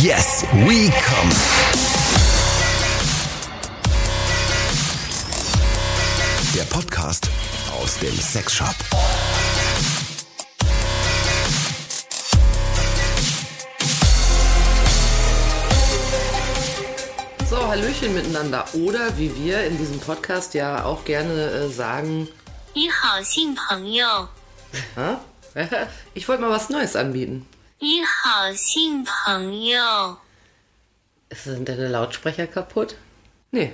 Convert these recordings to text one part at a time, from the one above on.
Yes, we come. Der Podcast aus dem Sexshop. So, Hallöchen miteinander. Oder wie wir in diesem Podcast ja auch gerne äh, sagen. Ich wollte mal was Neues anbieten. 你好，性朋友。 Sind deine Lautsprecher kaputt? Nee.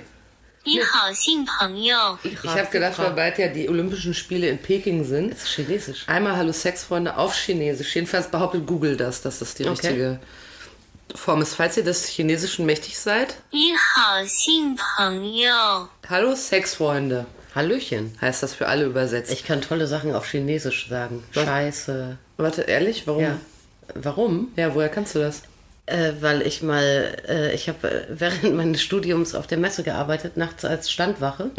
你好，性朋友。 Ich habe gedacht, weil bald ja die Olympischen Spiele in Peking sind. Das ist chinesisch. Einmal Hallo Sexfreunde auf Chinesisch. Jedenfalls behauptet Google das, dass das die Okay. richtige Form ist. Falls ihr des Chinesischen mächtig seid, 你好，性朋友。 Hallo Sexfreunde Hallöchen. heißt das für alle übersetzt. Ich kann tolle Sachen auf Chinesisch sagen. Was? Scheiße. Warte, ehrlich? Warum? Ja. Warum? Ja, woher kannst du das? Äh, weil ich mal, äh, ich habe äh, während meines Studiums auf der Messe gearbeitet, nachts als Standwache.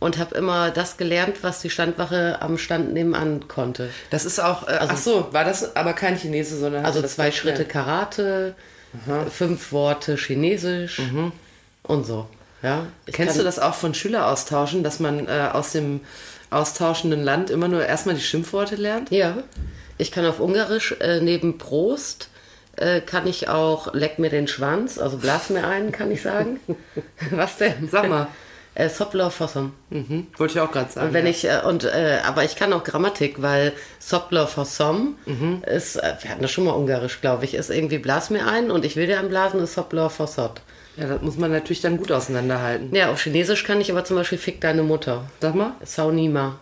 Und habe immer das gelernt, was die Standwache am Stand nebenan konnte. Das ist auch, äh, ach so, war das aber kein Chinese, sondern Also zwei Schritte schnell. Karate, fünf Worte Chinesisch und so. Ja, ich Kennst du das auch von Schüleraustauschen, dass man äh, aus dem austauschenden Land immer nur erstmal die Schimpfworte lernt? Ja, ich kann auf Ungarisch äh, neben Prost äh, kann ich auch leck mir den Schwanz, also blas mir einen, kann ich sagen. Was denn? Sag mal. Äh, Sopla Fossum. Mhm. Wollte ich auch gerade sagen. Und wenn ja. ich äh, und äh, aber ich kann auch Grammatik, weil Sopla Fossum Mhm. ist, äh, wir hatten das schon mal Ungarisch, glaube ich, ist irgendwie blas mir einen und ich will dir einen blasen, ist Sopla Fossot. Ja, das muss man natürlich dann gut auseinanderhalten. Ja, auf Chinesisch kann ich aber zum Beispiel fick deine Mutter. Sag mal. Saunima.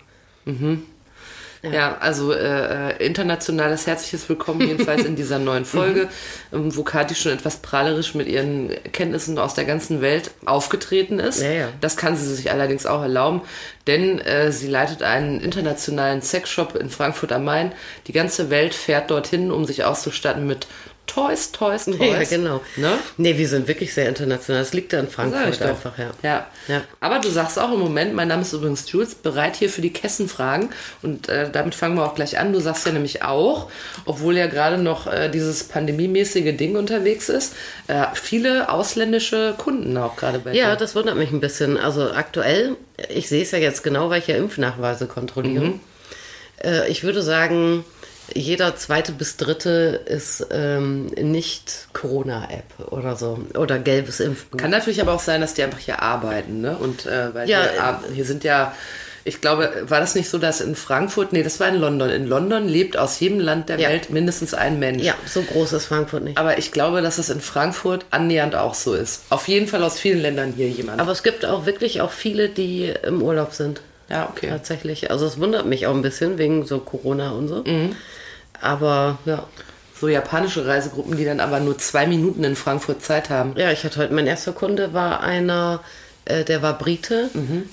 Ja, also äh, äh, internationales herzliches Willkommen jedenfalls in dieser neuen Folge, ähm, wo Kathi schon etwas prahlerisch mit ihren Kenntnissen aus der ganzen Welt aufgetreten ist. Ja, ja. Das kann sie sich allerdings auch erlauben, denn äh, sie leitet einen internationalen Sexshop in Frankfurt am Main. Die ganze Welt fährt dorthin, um sich auszustatten mit Toys, Toys, Toys. Ja, genau. Ne? Nee, wir sind wirklich sehr international. Das liegt da in Frankfurt einfach, ja. Ja. Ja. Aber du sagst auch im Moment, mein Name ist übrigens Jules, bereit hier für die Kessenfragen. Und äh, damit fangen wir auch gleich an. Du sagst ja nämlich auch, obwohl ja gerade noch äh, dieses pandemiemäßige Ding unterwegs ist, äh, viele ausländische Kunden auch gerade bei Ja, dir. das wundert mich ein bisschen. Also aktuell, ich sehe es ja jetzt genau, weil ich ja Impfnachweise kontrolliere. Äh, ich würde sagen, jeder zweite bis dritte ist ähm, nicht Corona-App oder so. Oder gelbes Impfbuch. Kann natürlich aber auch sein, dass die einfach hier arbeiten, ne? Und äh, weil Ja, hier, ar- hier sind ja, ich glaube, war das nicht so, dass in Frankfurt, nee, das war in London. In London lebt aus jedem Land der Ja. Welt mindestens ein Mensch. ja, so groß ist Frankfurt nicht. Aber ich glaube, dass es in Frankfurt annähernd auch so ist. Auf jeden Fall aus vielen Ländern hier jemand. Aber es gibt auch wirklich auch viele, die im Urlaub sind. Ja, okay. Tatsächlich. Also es wundert mich auch ein bisschen wegen so Corona und so. Aber ja. So japanische Reisegruppen, die dann aber nur zwei Minuten in Frankfurt Zeit haben. Ja, ich hatte heute, mein erster Kunde war einer, äh, der war Brite,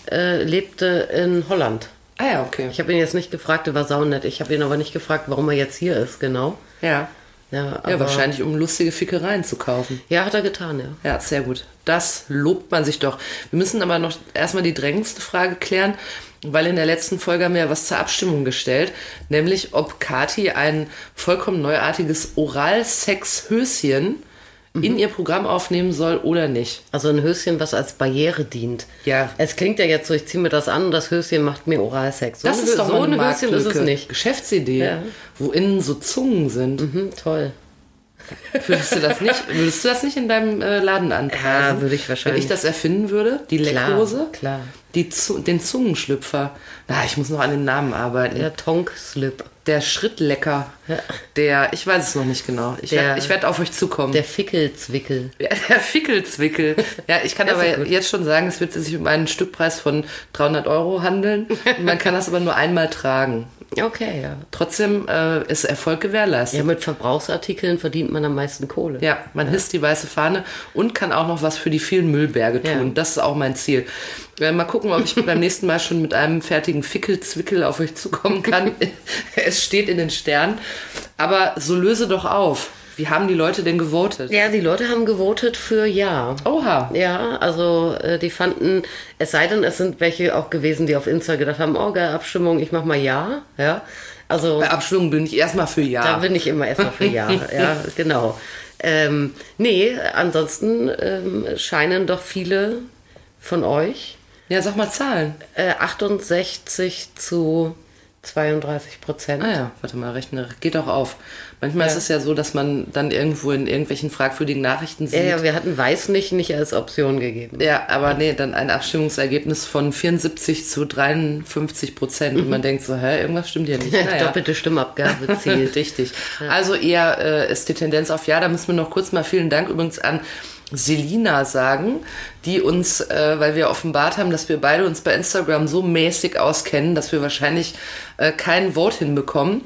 äh, lebte in Holland. Ah ja, okay. Ich habe ihn jetzt nicht gefragt, der war saunett. Ich habe ihn aber nicht gefragt, warum er jetzt hier ist, genau. ja. Ja, ja, wahrscheinlich um lustige Fickereien zu kaufen. Ja, hat er getan, ja. Ja, sehr gut. Das lobt man sich doch. Wir müssen aber noch erstmal die drängendste Frage klären, weil in der letzten Folge haben wir ja was zur Abstimmung gestellt, nämlich ob Kati ein vollkommen neuartiges Oralsex-Höschen in ihr Programm aufnehmen soll oder nicht. Also ein Höschen, was als Barriere dient. Ja. Es klingt ja jetzt so, ich ziehe mir das an und das Höschen macht mir Oralsex. So Das ist doch so ein eine Höschen ist es nicht. Geschäftsidee, Ja. wo innen so Zungen sind. Hm, toll. Würdest du das nicht, würdest du das nicht in deinem äh, Laden anpreisen? Ja, würde ich Wenn wahrscheinlich. ich das erfinden würde, die Klar, Leckhose, klar. Die Zu den Zungenschlüpfer. Na, ich muss noch an den Namen arbeiten. Der Tonk-Slip. Der Schrittlecker. Ja. Der, ich weiß es noch nicht genau. Ich werde werd auf euch zukommen. Der Fickelzwickel. Ja, der Fickelzwickel. Ja, ich kann aber gut. jetzt schon sagen, es wird sich um einen Stückpreis von 300 Euro handeln. Man kann das aber nur einmal tragen. Okay, ja. Trotzdem äh, ist Erfolg gewährleistet. Ja, mit Verbrauchsartikeln verdient man am meisten Kohle. Ja, man hisst die weiße Fahne und kann auch noch was für die vielen Müllberge tun. Ja. Das ist auch mein Ziel. Äh, Mal gucken, ob ich beim nächsten Mal schon mit einem fertigen Fickelzwickel auf euch zukommen kann. es steht in den Sternen. Aber so löse doch auf. Wie haben die Leute denn gewotet? Ja, die Leute haben gewotet für Ja. Oha. Ja, also äh, die fanden, es sei denn, es sind welche auch gewesen, die auf Insta gedacht haben, oh geil, Abstimmung, ich mach mal Ja. Ja, also Bei Abstimmung bin ich erstmal für Ja. da bin ich immer erstmal für Ja. ja, genau. Ähm, nee, ansonsten ähm, scheinen doch viele von euch Ja, sag mal Zahlen. äh, 68 zu 32 Prozent. Ah ja, warte mal, rechne. Geht auch auf. Manchmal ist es ja so, dass man dann irgendwo in irgendwelchen fragwürdigen Nachrichten sieht. Ja, ja, wir hatten weiß nicht nicht als Option gegeben. Ja, aber nee, dann ein Abstimmungsergebnis von 74 zu 53 Prozent. Und man denkt so, hä, irgendwas stimmt hier nicht. Naja. Doppelte Stimmabgabe zielt. Richtig. Also eher äh, ist die Tendenz auf Ja. Da müssen wir noch kurz mal vielen Dank übrigens an Selina sagen, die uns, äh, weil wir offenbart haben, dass wir beide uns bei Instagram so mäßig auskennen, dass wir wahrscheinlich äh, kein Vote hinbekommen,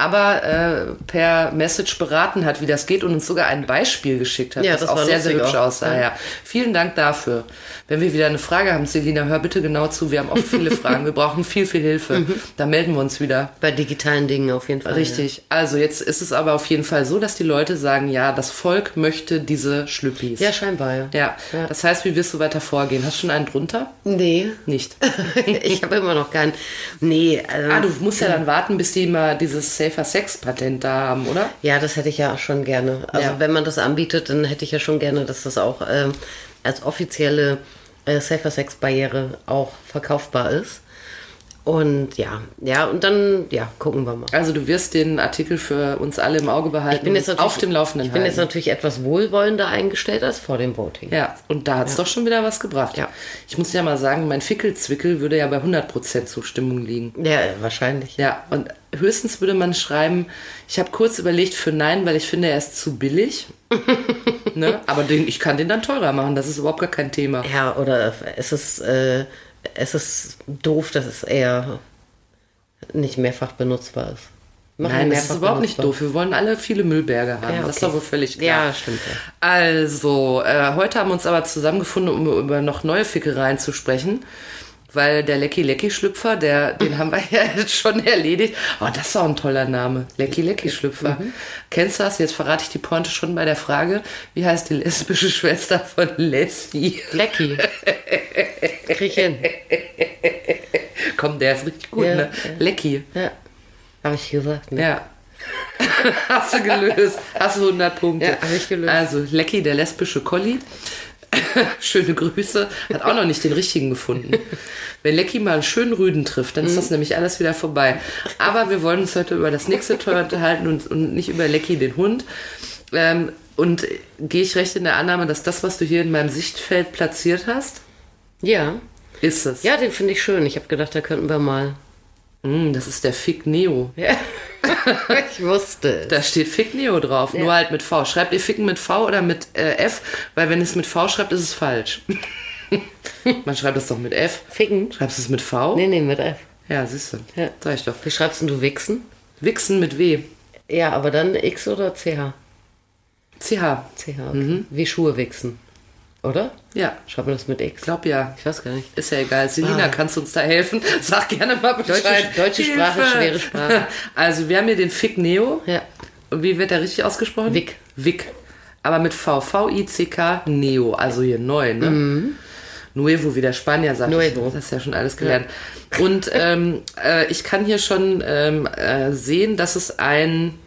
aber äh, per Message beraten hat, wie das geht und uns sogar ein Beispiel geschickt hat, Ja, das das auch sehr, sehr hübsch auch. aussah. Ja. Ja. Vielen Dank dafür. Wenn wir wieder eine Frage haben, Selina, hör bitte genau zu. Wir haben oft viele Fragen. Wir brauchen viel, viel Hilfe. Mhm. Da melden wir uns wieder. Bei digitalen Dingen auf jeden Fall. Richtig. Also jetzt ist es aber auf jeden Fall so, dass die Leute sagen, ja, das Volk möchte diese Schlüppis. Ja, scheinbar, ja. Ja. Ja. Das heißt, wie wirst du weiter vorgehen? Hast du schon einen drunter? Nee. Nicht. ich habe immer noch keinen. Nee, also, ah, du musst ja dann warten, bis die mal dieses Safer Sex Patent da haben, oder? Ja, das hätte ich ja auch schon gerne. Also Ja. wenn man das anbietet, dann hätte ich ja schon gerne, dass das auch ähm, als offizielle äh, Safer Sex Barriere auch verkaufbar ist. Und ja, ja, und dann, ja, gucken wir mal. Also du wirst den Artikel für uns alle im Auge behalten. Ich bin jetzt auf dem Laufenden Ich bin jetzt halten. natürlich etwas wohlwollender eingestellt als vor dem Voting. Ja, und da hat's doch schon wieder was gebracht. Ja. Ich muss ja mal sagen, mein Fickelzwickel würde ja bei 100% Zustimmung liegen. Ja, wahrscheinlich. Ja, und höchstens würde man schreiben, ich habe kurz überlegt für Nein, weil ich finde, er ist zu billig. ne? Aber den, ich kann den dann teurer machen, das ist überhaupt gar kein Thema. Ja, oder es ist, äh, es ist doof, dass es eher nicht mehrfach benutzbar ist. Machen Nein, das ist überhaupt nicht doof. Wir wollen alle viele Müllberge haben. Ja, Das ist okay. doch wohl völlig klar. Ja, stimmt. Ja. Also, äh, heute haben wir uns aber zusammengefunden, um über noch neue Fickereien zu sprechen. Weil der Lecky Lecky Schlüpfer, der, den haben wir ja jetzt schon erledigt. Oh, das ist auch ein toller Name. Lecky Lecky Schlüpfer. Kennst du das? Jetzt verrate ich die Pointe schon bei der Frage. Wie heißt die lesbische Schwester von Leslie? Lecky. Krieg ich hin. Komm, der ist richtig gut, Ja, ne? ja. Lecky. Ja. Habe ich gesagt. Ne? Ja. Hast du gelöst. Hast du 100 Punkte. Ja, hab ich gelöst. Also, Lecky, der lesbische Collie. Schöne Grüße. Hat auch noch nicht den richtigen gefunden. Wenn Lecky mal einen schönen Rüden trifft, dann ist Mhm. das nämlich alles wieder vorbei. Aber wir wollen uns heute über das nächste Toy unterhalten und, und nicht über Lecky, den Hund. Ähm, und gehe ich recht in der Annahme, dass das, was du hier in meinem Sichtfeld platziert hast, Ja. ist es. Ja, den finde ich schön. Ich habe gedacht, da könnten wir mal. Mm, das ist der Fick Neo. Ja. ich wusste es. Da steht Fick Neo drauf, nur halt mit V. Schreibt ihr Ficken mit V oder mit äh, F? Weil wenn es mit V schreibt, ist es falsch. Man schreibt es doch mit F. Ficken? Schreibst du es mit V? Nee, nee, mit F. Ja, siehst du. Ja. Sag ich doch. Wie schreibst du Wichsen? Wichsen mit W. Ja, aber dann X oder CH? CH. CH, okay. Wie Schuhe wichsen. Oder? Ja, Schreibt man das mit X? ich glaube ja. Ich weiß gar nicht. Ist ja egal. Selina, Ah. kannst du uns da helfen? Sag gerne mal Bescheid. Deutsche- deutsche Sprache, schwere Sprache. Also, wir haben hier den Fick Neo. Ja. Und wie wird der richtig ausgesprochen? Vic. Vic. Aber mit V. V-I-C-K Neo. Also hier neu, ne? Nuevo, wie der Spanier sagt. Mhm. Nuevo. Das ist ja schon alles gelernt. Und ähm, äh, ich kann hier schon ähm, äh, sehen, dass es ein.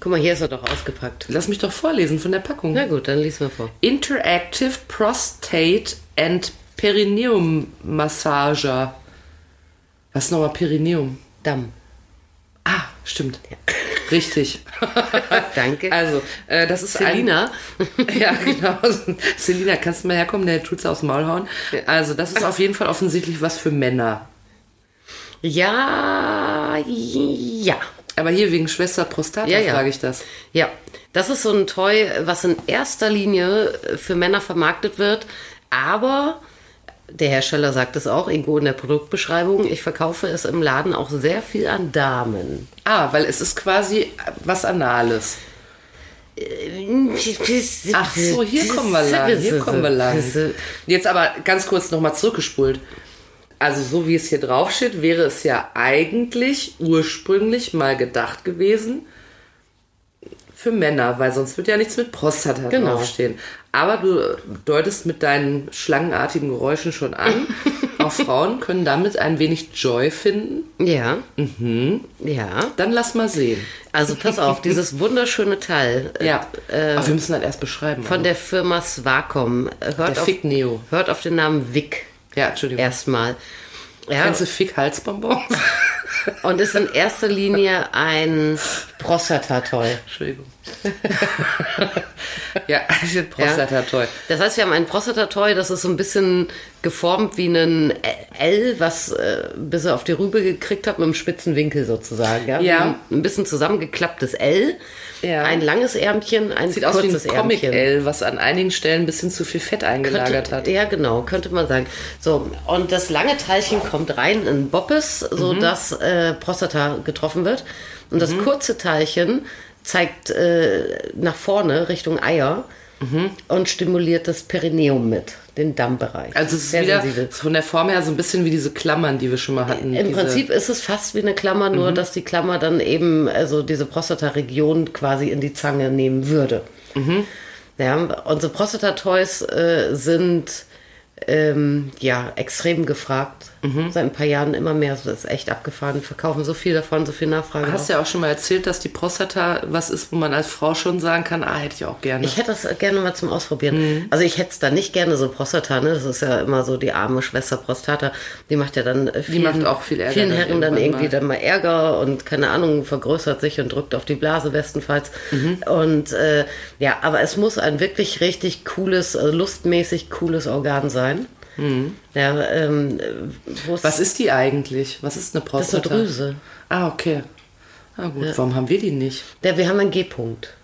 Guck mal, hier ist er doch ausgepackt. Lass mich doch vorlesen von der Packung. Na gut, dann lies mal vor. Interactive Prostate and Perineum Massager. Was ist nochmal Perineum? Damm. Ah, stimmt. Richtig. Danke. Also, äh, das ist Selina. Ja, genau. Selina, kannst du mal herkommen? Der tut's aus dem Maul hauen. Also, das ist auf jeden Fall offensichtlich was für Männer. Ja, ja. Aber hier wegen Schwester Prostata Ja, ja. frage ich das. Ja, das ist so ein Toy, was in erster Linie für Männer vermarktet wird, aber der Hersteller sagt es auch, irgendwo in der Produktbeschreibung, ich verkaufe es im Laden auch sehr viel an Damen. Ah, weil es ist quasi was Anales. Ach so, hier kommen wir lang. Hier kommen wir lang. Jetzt aber ganz kurz nochmal zurückgespult. Also so wie es hier drauf steht, wäre es ja eigentlich ursprünglich mal gedacht gewesen für Männer, weil sonst wird ja nichts mit Prostata Genau. draufstehen. Aber du deutest mit deinen schlangenartigen Geräuschen schon an, Auch Frauen können damit ein wenig Joy finden. Ja. Ja. Dann lass mal sehen. Also pass auf, dieses wunderschöne Teil. äh, Ja. Aber wir müssen das erst beschreiben. Von der Firma Swacom. Äh, Hört, Der auf, Fick Neo. hört auf den Namen Vic ja, Entschuldigung. erstmal. Ja, Kennst du Fick Halsbonbon? und ist in erster Linie ein Prostata-Toy. Entschuldigung. ja, ich finde Prostata toll. Das heißt, wir haben ein Prostata-Toy, das ist so ein bisschen geformt wie ein L, was äh, bis er auf die Rübe gekriegt hat, mit einem spitzen Winkel sozusagen. Ja. Ja. Ein bisschen zusammengeklapptes L, Ja. ein langes Ärmchen, ein Sieht aus wie ein kurzes. Comic-L, was an einigen Stellen ein bisschen zu viel Fett eingelagert Könnte, hat. Ja, genau, könnte man sagen. So, und das lange Teilchen kommt rein in Boppes, sodass äh, Prostata getroffen wird. Und das kurze Teilchen zeigt äh, nach vorne Richtung Eier und stimuliert das Perineum mit, den Dammbereich. Also es ist Sehr wieder sensibel. von der Form her so ein bisschen wie diese Klammern, die wir schon mal hatten. Im Prinzip ist es fast wie eine Klammer, nur dass die Klammer dann eben also diese Prostata-Region quasi in die Zange nehmen würde. Ja, unsere Prostata-Toys äh, sind ähm, ja extrem gefragt. Seit ein paar Jahren immer mehr. Das ist echt abgefahren. Verkaufen so viel davon, so viel Nachfrage. Hast ja auch schon mal erzählt, dass die Prostata was ist, wo man als Frau schon sagen kann, ah, hätte ich auch gerne. Ich hätte das gerne mal zum Ausprobieren. Mhm. Also ich hätte es da nicht gerne so Prostata, ne? Das ist ja immer so die arme Schwester Prostata. Die macht ja dann äh, vielen, macht auch viel Ärger vielen Herren dann irgendwie mal. dann mal Ärger und keine Ahnung, vergrößert sich und drückt auf die Blase bestenfalls. Mhm. Und äh, ja, aber es muss ein wirklich richtig cooles, äh, lustmäßig cooles Organ sein. Ja, ähm, Mhm. was ist die eigentlich? Was ist eine das ist eine Prostata? Drüse. Ah, okay. Ah, gut. Warum haben wir die nicht? Ja, wir haben einen G-Punkt.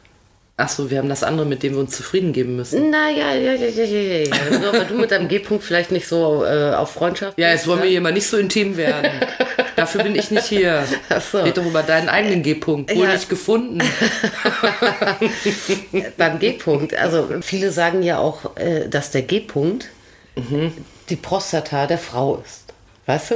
Ach so, wir haben das andere, mit dem wir uns zufrieden geben müssen. Naja, ja, ja, ja, ja, ja. ja. Nur weil du mit deinem G-Punkt vielleicht nicht so äh, auf Freundschaft Ja, jetzt wollen wir hier mal nicht so intim werden. Dafür bin ich nicht hier. Ach so. Red doch über deinen eigenen G-Punkt. Wohl Ja. nicht gefunden. beim G-Punkt, also viele sagen ja auch, äh, dass der G-Punkt Mhm. die Prostata der Frau ist. Weißt du?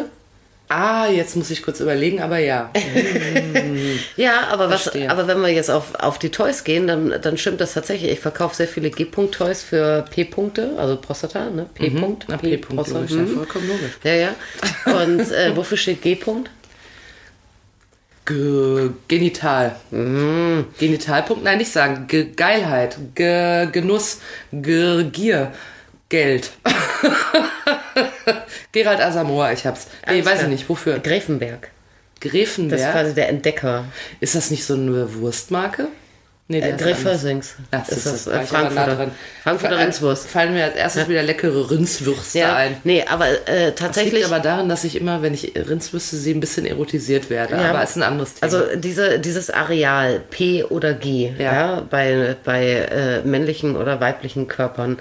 Ah, jetzt muss ich kurz überlegen, aber ja. Ja, aber, was, Verstehe. aber wenn wir jetzt auf, auf die Toys gehen, dann, dann stimmt das tatsächlich. Ich verkaufe sehr viele G-Punkt-Toys für P-Punkte, also Prostata, ne? P-Punkt. Na, P-Punkt, ja, mhm. vollkommen logisch. Ja, ja. Und äh, wofür steht G-Punkt? Ge Genital. Mhm. Genitalpunkt, nein, nicht sagen. Ge Geilheit, Ge Genuss, Ge Gier, Geld. Gerald Asamoah, ich hab's. Nee, Alles weiß klar. ich nicht, wofür. Gräfenberg. Das ist Gräfenberg. quasi der Entdecker. Ist das nicht so eine Wurstmarke? Nee, Äh, Gref anders. Fösings. Ach, ist das war äh, ich aber nah Frankfurter. Frankfurter Rindswurst. Fallen mir als erstes wieder leckere Rindswürste Ja, ein. nee, aber äh, Das liegt tatsächlich. aber daran, dass ich immer, wenn ich Rindswürste sehe, ein bisschen erotisiert werde. Ja. Aber ist ein anderes Thema. Also diese, dieses Areal P oder G Ja. ja. bei, bei äh, männlichen oder weiblichen Körpern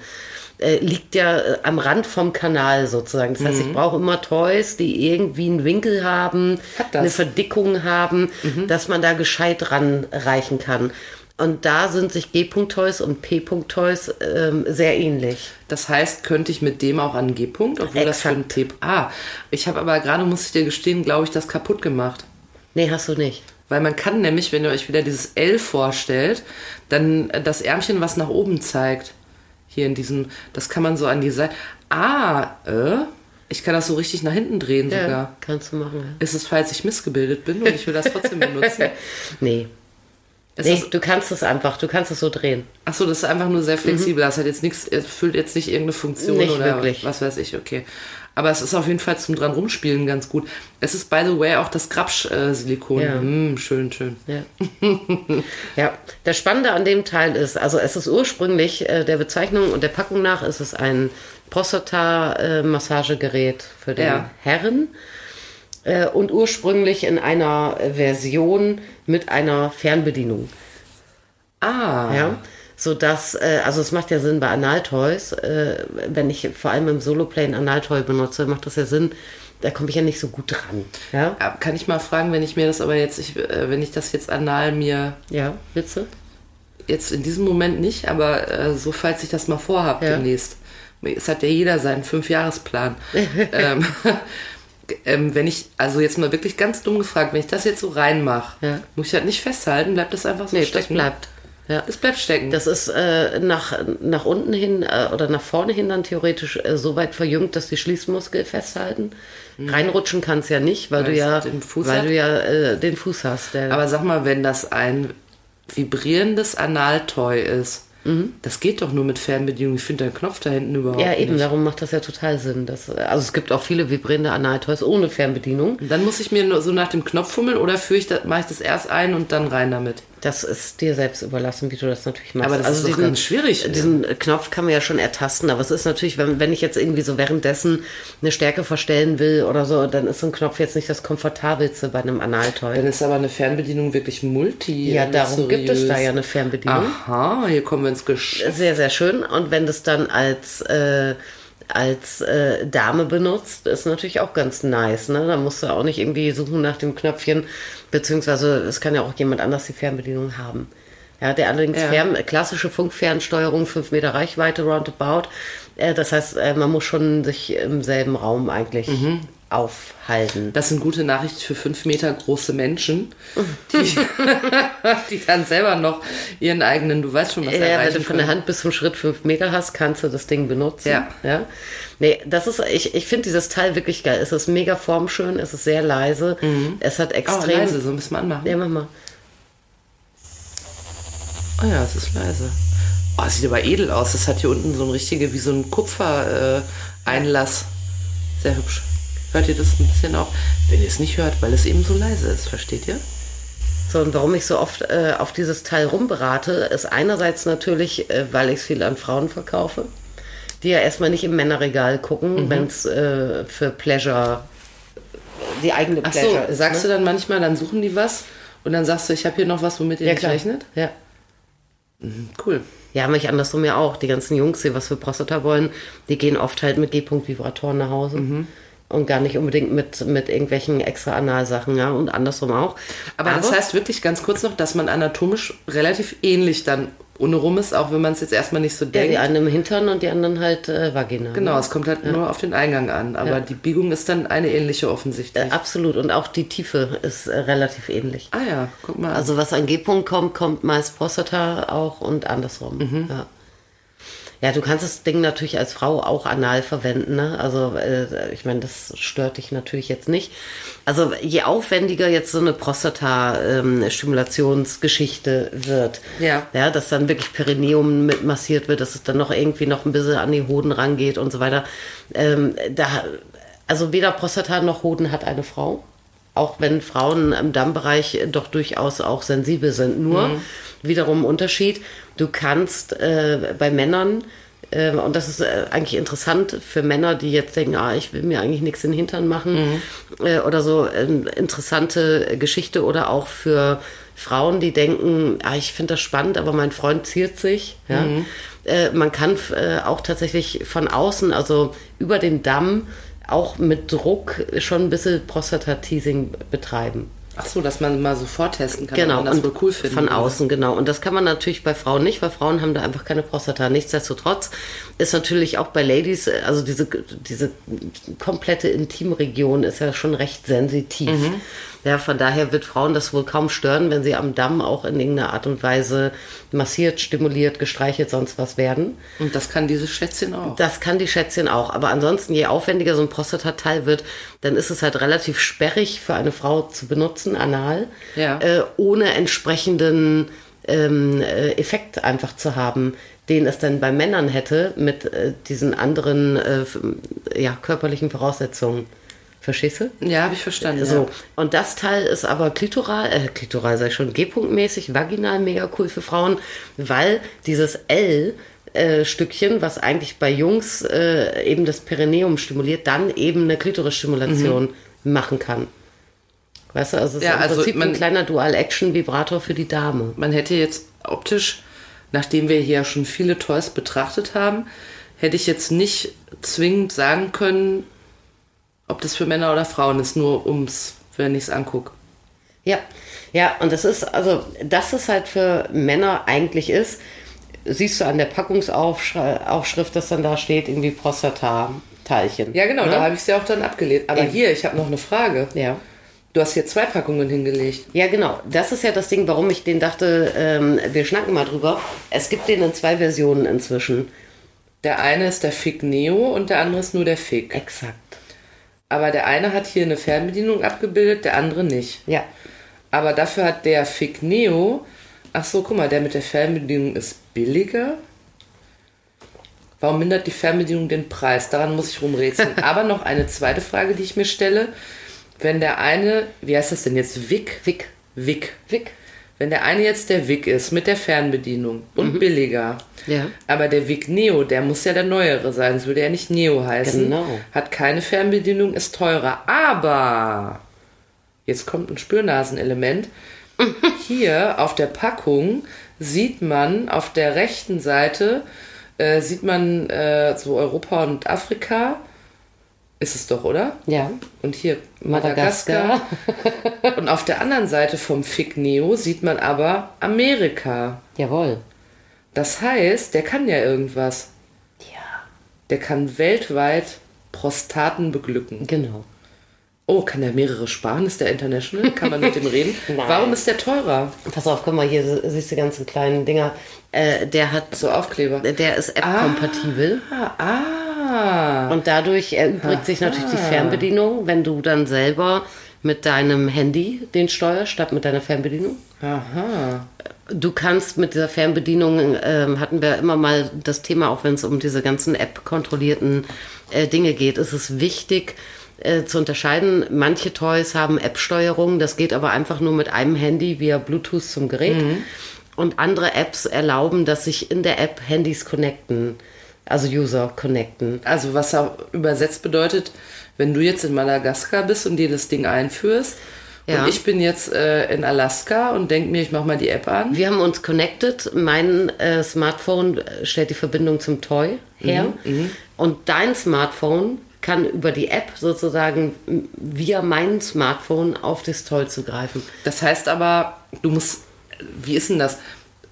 äh, liegt ja äh, am Rand vom Kanal sozusagen. Das heißt, ich brauche immer Toys, die irgendwie einen Winkel haben, Mhm. Mhm. eine Verdickung haben, dass man da gescheit ranreichen kann. Und da sind sich G-Punkt-Toys und P-Punkt-Toys ähm, sehr ähnlich. Das heißt, könnte ich mit dem auch an G-Punkt, obwohl das für ein Exakt. Tipp. Ah, ich habe aber gerade, muss ich dir gestehen, glaube ich, das kaputt gemacht. Nee, hast du nicht. Weil man kann nämlich, wenn ihr euch wieder dieses L vorstellt, dann äh, das Ärmchen, was nach oben zeigt, hier in diesem, das kann man so an die Seite. Ah, äh, ich kann das so richtig nach hinten drehen Ja, sogar. kannst du machen. Ist es, falls ich missgebildet bin und ich will das trotzdem benutzen? Ja. Nee. Ist nee das, du kannst es einfach, du kannst es so drehen. ach so, das ist einfach nur sehr flexibel. Das hat jetzt nichts, erfüllt jetzt nicht irgendeine Funktion Mhm. Nicht oder wirklich. was weiß ich, okay. Aber es ist auf jeden Fall zum dran rumspielen ganz gut. Es ist, by the way, auch das Grabsch-Silikon. Ja. Hm, schön, schön. Ja. ja, das Spannende an dem Teil ist, also es ist ursprünglich äh, der Bezeichnung und der Packung nach ist es ein Prostata-Massagegerät für den Ja. Herren äh, und ursprünglich in einer Version mit einer Fernbedienung. Ah, Ja, so dass, äh, also es macht ja Sinn bei Analtoys, äh, wenn ich vor allem im Soloplane Analtoy benutze, macht das ja Sinn, da komme ich ja nicht so gut dran. Ja, Ja, Kann ich mal fragen, wenn ich mir das aber jetzt, ich, äh, wenn ich das jetzt anal mir ja, Witze? jetzt in diesem Moment nicht, aber äh, so falls ich das mal vorhabe Ja. demnächst. Es hat ja jeder seinen Fünfjahresplan. ähm, ähm, wenn ich, also jetzt mal wirklich ganz dumm gefragt, wenn ich das jetzt so reinmache, Ja. muss ich halt nicht festhalten, bleibt das einfach so Nee, das stecken. bleibt. Ja. Das bleibt stecken. Das ist äh, nach, nach unten hin äh, oder nach vorne hin dann theoretisch äh, so weit verjüngt, dass die Schließmuskel festhalten. Reinrutschen kann es ja nicht, weil, Weil du ja den Fuß weil hat? du ja äh, den Fuß hast. Aber sag mal, wenn das ein vibrierendes Analtoy ist, das geht doch nur mit Fernbedienung. Ich finde den Knopf da hinten überhaupt ja, eben, nicht. darum macht das ja total Sinn. Das, also es gibt auch viele vibrierende Analtoys ohne Fernbedienung. Dann muss ich mir nur so nach dem Knopf fummeln oder führe ich das, mache ich das erst ein und dann rein damit? Das ist dir selbst überlassen, wie du das natürlich machst. Aber das ist doch ganz schwierig. Diesen Knopf kann man ja schon ertasten, aber es ist natürlich, wenn, wenn ich jetzt irgendwie so währenddessen eine Stärke verstellen will oder so, dann ist so ein Knopf jetzt nicht das komfortabelste bei einem Analtoy. Dann ist aber eine Fernbedienung wirklich multi. Ja, darum gibt es da ja eine Fernbedienung. Aha, hier kommen wir ins Geschäft. Sehr, sehr schön. Und wenn das dann als, äh, als äh, Dame benutzt, ist natürlich auch ganz nice. Ne? Da musst du auch nicht irgendwie suchen nach dem Knöpfchen, beziehungsweise es kann ja auch jemand anders die Fernbedienung haben. Ja, der allerdings Ja. Fern, klassische Funkfernsteuerung, 5 Meter Reichweite roundabout. Äh, das heißt, äh, man muss schon sich im selben Raum eigentlich Mhm. Aufhalten. Das sind gute Nachrichten für fünf Meter große Menschen, die, die dann selber noch ihren eigenen, du weißt schon, was Ja, wenn du von der. Hand bis zum Schritt fünf Meter hast, kannst du das Ding benutzen. Ja. ja? Nee, das ist, ich, ich finde dieses Teil wirklich geil. Es ist mega formschön, es ist sehr leise. Es hat Oh, extrem. leise, so müssen wir anmachen. Ja, mach mal. Oh ja, es ist leise. Oh, es sieht aber edel aus. Das hat hier unten so ein richtige, wie so ein Kupfer-Einlass. Sehr hübsch. Hört ihr das ein bisschen auch? Wenn ihr es nicht hört, weil es eben so leise ist, versteht ihr? So, und warum ich so oft äh, auf dieses Teil rumberate, ist einerseits natürlich, äh, weil ich es viel an Frauen verkaufe, die ja erstmal nicht im Männerregal gucken, Mhm. wenn es äh, für Pleasure, die eigene Ach so, Pleasure ist. sagst ne? du dann manchmal, dann suchen die was und dann sagst du, ich habe hier noch was, womit ihr ja, nicht klar. rechnet? Ja. Cool. Ja, mich andersrum ja auch. Die ganzen Jungs, die was für Prostata wollen, die gehen oft halt mit G-Punkt-Vibratoren nach Hause. Mhm. Und gar nicht unbedingt mit, mit irgendwelchen extra Analsachen, ja, und andersrum auch. Aber, das heißt wirklich ganz kurz noch, dass man anatomisch relativ ähnlich dann ohne rum ist, auch wenn man es jetzt erstmal nicht so ja, denkt. die einen im Hintern und die anderen halt äh, Vagina. Genau, ne? es kommt halt nur auf den Eingang an. Aber die Biegung ist dann eine ähnliche offensichtlich. Äh, absolut. Und auch die Tiefe ist äh, relativ ähnlich. ah ja, guck mal. Also was an G-Punkt kommt, kommt meist Prostata auch und andersrum. Mhm. Ja. Ja, du kannst das Ding natürlich als Frau auch anal verwenden. Ne? Also äh, ich meine, das stört dich natürlich jetzt nicht. Also je aufwendiger jetzt so eine Prostata-Stimulationsgeschichte wird, Ja. ja, dass dann wirklich Perineum mit massiert wird, dass es dann noch irgendwie noch ein bisschen an die Hoden rangeht und so weiter. Ähm, da, also weder Prostata noch Hoden hat eine Frau. Auch wenn Frauen im Dammbereich doch durchaus auch sensibel sind. Nur wiederum Unterschied. Du kannst äh, bei Männern, äh, und das ist äh, eigentlich interessant für Männer, die jetzt denken, ah, ich will mir eigentlich nichts in den Hintern machen äh, oder so, interessante Geschichte oder auch für Frauen, die denken, ah, ich finde das spannend, aber mein Freund ziert sich. Ja? Äh, man kann auch tatsächlich von außen, also über den Damm, auch mit Druck schon ein bisschen Prostata-Teasing betreiben. Ach so, dass man mal so vortesten kann, Genau, das und wohl cool findet. von außen, genau. Und das kann man natürlich bei Frauen nicht, weil Frauen haben da einfach keine Prostata. Nichtsdestotrotz ist natürlich auch bei Ladies, also diese, diese komplette Intimregion ist ja schon recht sensitiv. Mhm. Ja, von daher wird Frauen das wohl kaum stören, wenn sie am Damm auch in irgendeiner Art und Weise massiert, stimuliert, gestreichelt, sonst was werden. Und das kann dieses Schätzchen auch. Das kann die Schätzchen auch. Aber ansonsten, je aufwendiger so ein Prostatateil wird, dann ist es halt relativ sperrig für eine Frau zu benutzen, anal, Ja. äh, ohne entsprechenden ähm, äh, Effekt einfach zu haben, den es dann bei Männern hätte mit äh, diesen anderen äh, ja, körperlichen Voraussetzungen. Verstehst du? ja, habe ich verstanden. So, Ja. und das Teil ist aber klitoral, äh, klitoral sag ich schon, G-Punktmäßig, vaginal mega cool für Frauen, weil dieses L äh, Stückchen, was eigentlich bei Jungs äh, eben das Perineum stimuliert, dann eben eine Klitorisstimulation machen kann. Weißt du, also es Ja, ist im also Prinzip man- ein kleiner Dual-Action-Vibrator für die Dame. Man hätte jetzt optisch, nachdem wir hier schon viele Toys betrachtet haben, hätte ich jetzt nicht zwingend sagen können, ob das für Männer oder Frauen ist, nur ums, wenn ich es angucke. Ja, ja, und das ist, also, dass es halt für Männer eigentlich ist, siehst du an der Packungsaufschrift, dass dann da steht, irgendwie Prostata-Teilchen. Ja, genau, Ne? da habe ich es ja auch dann abgelehnt. Aber Eben. hier, ich habe noch eine Frage. Ja. Du hast hier zwei Packungen hingelegt. Ja, genau. Das ist ja das Ding, warum ich den dachte, ähm, wir schnacken mal drüber. Es gibt den in zwei Versionen inzwischen. Der eine ist der Fig Neo und der andere ist nur der Fig. Exakt. Aber der eine hat hier eine Fernbedienung abgebildet, der andere nicht. Ja. Aber dafür hat der Fig Neo. Ach so, guck mal, der mit der Fernbedienung ist billiger. Warum mindert die Fernbedienung den Preis? Daran muss ich rumrätseln. Aber noch eine zweite Frage, die ich mir stelle. Wenn der eine, wie heißt das denn jetzt? Vic? Wick. Vic. Wick. Wenn der eine jetzt der Vic ist mit der Fernbedienung und billiger, Ja. aber der Vic Neo, der muss ja der neuere sein, es würde ja nicht Neo heißen, Genau. hat keine Fernbedienung, ist teurer. Aber, jetzt kommt ein Spürnasenelement, hier auf der Packung sieht man auf der rechten Seite, äh, sieht man äh, so Europa und Afrika, ist es doch, oder? Ja. Und hier Madagaskar. Madagaskar. und auf der anderen Seite vom Fig Neo sieht man aber Amerika. Jawohl. Das heißt, der kann ja irgendwas. Ja. Der kann weltweit Prostaten beglücken. Genau. Oh, kann der mehrere sparen? Ist der international? Kann man mit dem reden? Warum ist der teurer? Pass auf, guck mal, hier siehst du die ganzen kleinen Dinger. Äh, der hat So Aufkleber. Der ist App-kompatibel. Ah, ah. Und dadurch erübrigt sich natürlich die Fernbedienung, wenn du dann selber mit deinem Handy den steuerst, statt mit deiner Fernbedienung. Aha. Du kannst mit dieser Fernbedienung, ähm, hatten wir immer mal das Thema, auch wenn es um diese ganzen App-kontrollierten äh, Dinge geht, ist es wichtig äh, zu unterscheiden. Manche Toys haben App-Steuerung, das geht aber einfach nur mit einem Handy via Bluetooth zum Gerät. Und andere Apps erlauben, dass sich in der App Handys connecten, also User connecten. Also was übersetzt bedeutet, wenn du jetzt in Madagaskar bist und dir das Ding einführst Ja. und ich bin jetzt äh, in Alaska und denk mir, ich mach mal die App an. Wir haben uns connected. Mein äh, Smartphone äh, stellt die Verbindung zum Toy her. Und dein Smartphone kann über die App sozusagen via mein Smartphone auf das Toy zugreifen. Das heißt aber, du musst, wie ist denn das?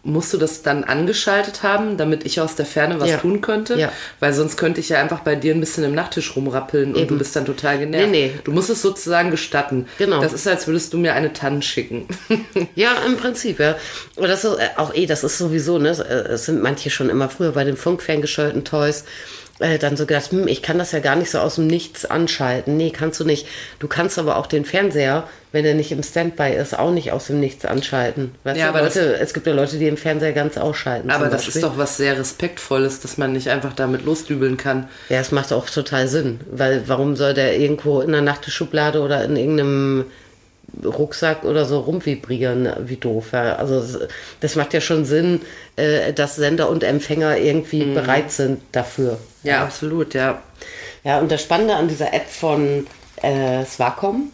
Musst du das dann angeschaltet haben, damit ich aus der Ferne was Ja. tun könnte? Ja. Weil sonst könnte ich ja einfach bei dir ein bisschen im Nachttisch rumrappeln und Eben. du bist dann total genervt. Nee, nee. Du musst es sozusagen gestatten. Genau. Das ist, als würdest du mir eine Tanne schicken. Ja, im Prinzip, ja. Aber das ist äh, auch eh, das ist sowieso, ne? äh, Es sind manche schon immer früher bei den funkferngesteuerten Toys äh, dann so gedacht, hm, ich kann das ja gar nicht so aus dem Nichts anschalten. Nee, kannst du nicht. Du kannst aber auch den Fernseher, wenn er nicht im Standby ist, auch nicht aus dem Nichts anschalten. Weißt Ja, du, aber das- Leute, es gibt ja Leute, die den Fernseher ganz ausschalten. Aber das Beispiel. ist doch was sehr Respektvolles, dass man nicht einfach damit losdübeln kann. Ja, es macht auch total Sinn, weil warum soll der irgendwo in der Nachttischschublade oder in irgendeinem Rucksack oder so rumvibrieren, wie doof. Ja. Also das- das macht ja schon Sinn, äh, dass Sender und Empfänger irgendwie bereit sind dafür. Ja, absolut, ja. Ja, und das Spannende an dieser App von äh, Swacom